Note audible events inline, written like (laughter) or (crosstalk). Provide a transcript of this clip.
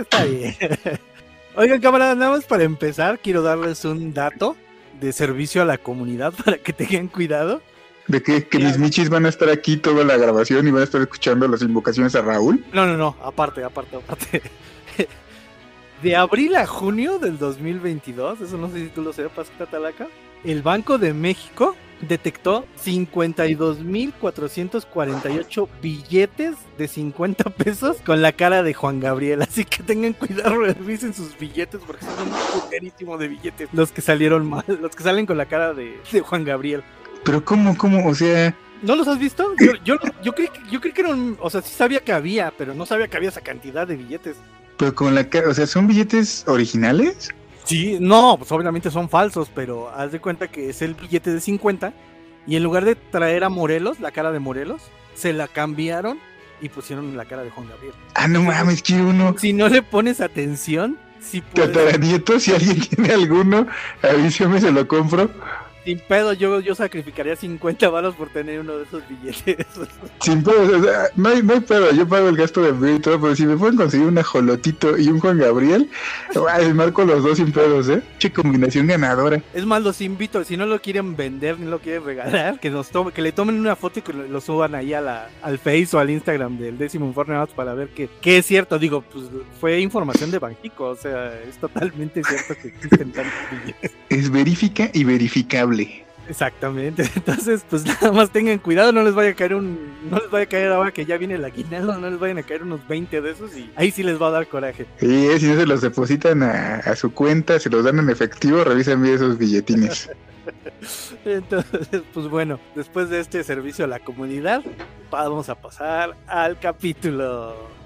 Está bien. (laughs) Oigan, camaradas, nada más para empezar, quiero darles un dato de servicio a la comunidad para que tengan cuidado. ¿De qué? ¿Que mis michis van a estar aquí toda la grabación y van a estar escuchando las invocaciones a Raúl? No, no, no, aparte, aparte, aparte. (laughs) De abril a junio del 2022, eso no sé si tú lo sepas, Catalaca, el Banco de México detectó 52.448 billetes de 50 pesos con la cara de Juan Gabriel. Así que tengan cuidado, revisen sus billetes porque son un puterísimo de billetes. Los que salieron mal, (laughs) los que salen con la cara de, de Juan Gabriel. Pero ¿cómo, cómo? O sea... ¿No los has visto? Yo, yo, yo, creí, yo creí que eran, o sea, sí sabía que había, pero no sabía que había esa cantidad de billetes. Pero con la cara, o sea, ¿son billetes originales? Sí, no, pues obviamente son falsos, pero haz de cuenta que es el billete de 50 y en lugar de traer a Morelos, la cara de Morelos, se la cambiaron y pusieron la cara de Juan Gabriel. Ah, no mames, que uno. Si no le pones atención, si puedes... nieto, si alguien (laughs) tiene alguno, avísame, se lo compro. Sin pedo, yo, yo sacrificaría 50 balas por tener uno de esos billetes. (laughs) Sin pedo, o sea, no, hay, no hay pedo, yo pago el gasto de envío y todo, pero si me pueden conseguir un ajolotito y un Juan Gabriel, marco los dos sin pedos, ¿eh? Che combinación ganadora. Es más, los invito, si no lo quieren vender ni lo quieren regalar, que nos tome, que le tomen una foto y que lo, suban ahí a la, al Face o al Instagram del décimo informe para ver que, que es cierto. Digo, pues fue información de Banjico, o sea, es totalmente cierto que existen tantos billetes. Es verifica y verificable. Exactamente. (laughs) Entonces, pues (laughs) nada más tengan cuidado, no les vaya a caer un, no les vaya a caer ahora que ya viene el aguinaldo, no les vayan a caer unos 20 de esos y ahí sí les va a dar coraje. Sí, si no se los depositan a, su cuenta, se los dan en efectivo, revisen bien esos billetines. (laughs) Entonces, pues bueno, después de este servicio a la comunidad, vamos a pasar al capítulo.